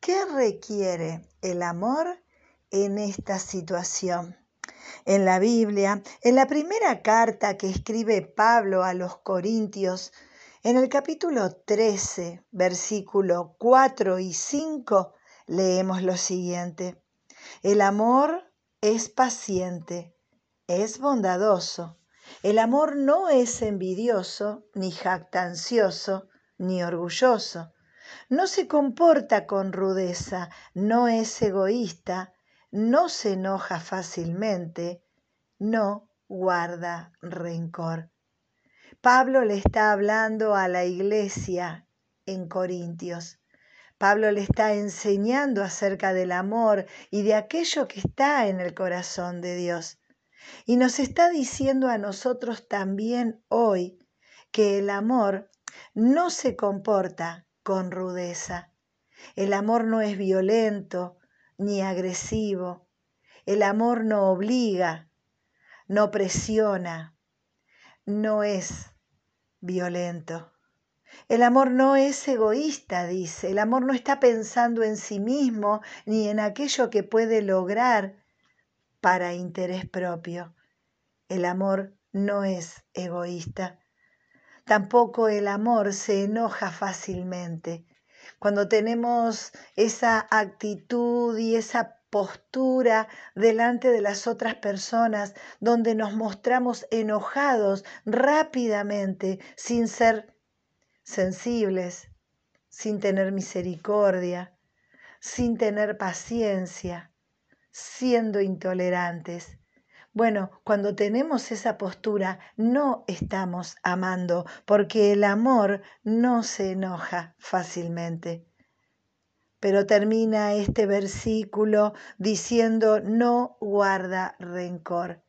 ¿Qué requiere el amor en esta situación? En la Biblia, en la primera carta que escribe Pablo a los Corintios, en el capítulo 13, versículo 4 y 5, leemos lo siguiente. El amor es paciente, es bondadoso. El amor no es envidioso, ni jactancioso, ni orgulloso. No se comporta con rudeza, no es egoísta, no se enoja fácilmente, no guarda rencor. Pablo le está hablando a la iglesia en Corintios. Pablo le está enseñando acerca del amor y de aquello que está en el corazón de Dios. Y nos está diciendo a nosotros también hoy que el amor no se comporta con rudeza. El amor no es violento ni agresivo. El amor no obliga, no presiona, no es violento. El amor no es egoísta, dice. El amor no está pensando en sí mismo ni en aquello que puede lograr para interés propio. El amor no es egoísta. Tampoco el amor se enoja fácilmente. Cuando tenemos esa actitud y esa postura delante de las otras personas donde nos mostramos enojados rápidamente sin ser sensibles, sin tener misericordia, sin tener paciencia, siendo intolerantes. Bueno, cuando tenemos esa postura no estamos amando, porque el amor no se enoja fácilmente. Pero termina este versículo diciendo, no guarda rencor.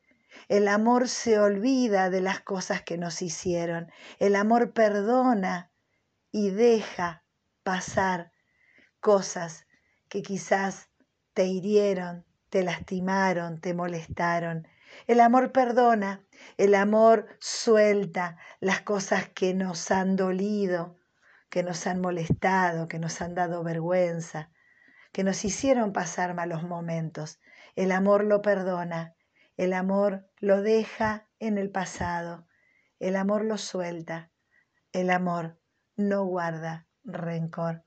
El amor se olvida de las cosas que nos hicieron. El amor perdona y deja pasar cosas que quizás te hirieron, te lastimaron, te molestaron. El amor perdona, el amor suelta las cosas que nos han dolido, que nos han molestado, que nos han dado vergüenza, que nos hicieron pasar malos momentos. El amor lo perdona, el amor lo deja en el pasado, el amor lo suelta, el amor no guarda rencor.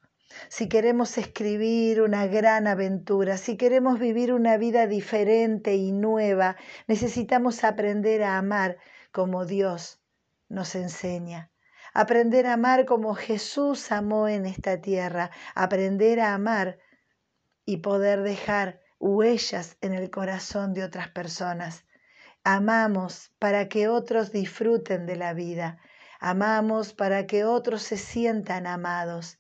Si queremos escribir una gran aventura, si queremos vivir una vida diferente y nueva, necesitamos aprender a amar como Dios nos enseña. Aprender a amar como Jesús amó en esta tierra. Aprender a amar y poder dejar huellas en el corazón de otras personas. Amamos para que otros disfruten de la vida. Amamos para que otros se sientan amados.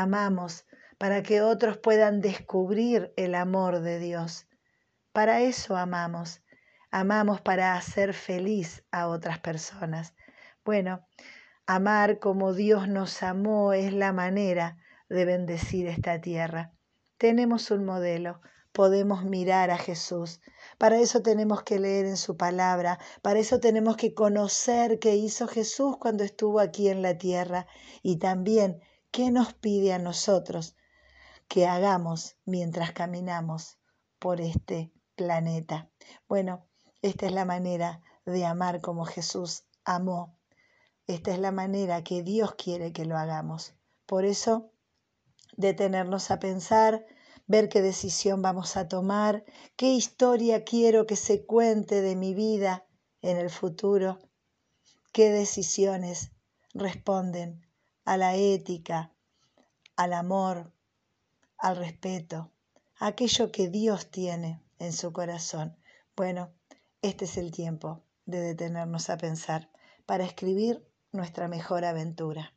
Amamos para que otros puedan descubrir el amor de Dios. Para eso amamos. Amamos para hacer feliz a otras personas. Bueno, amar como Dios nos amó es la manera de bendecir esta tierra. Tenemos un modelo, podemos mirar a Jesús, para eso tenemos que leer en su palabra, para eso tenemos que conocer qué hizo Jesús cuando estuvo aquí en la tierra y también qué nos pide a nosotros que hagamos mientras caminamos por este planeta. Bueno, esta es la manera de amar como Jesús amó. Esta es la manera que Dios quiere que lo hagamos. Por eso, detenernos a pensar, ver qué decisión vamos a tomar, qué historia quiero que se cuente de mi vida en el futuro, qué decisiones responden a la ética, al amor, al respeto, aquello que Dios tiene en su corazón. Bueno, este es el tiempo de detenernos a pensar para escribir nuestra mejor aventura.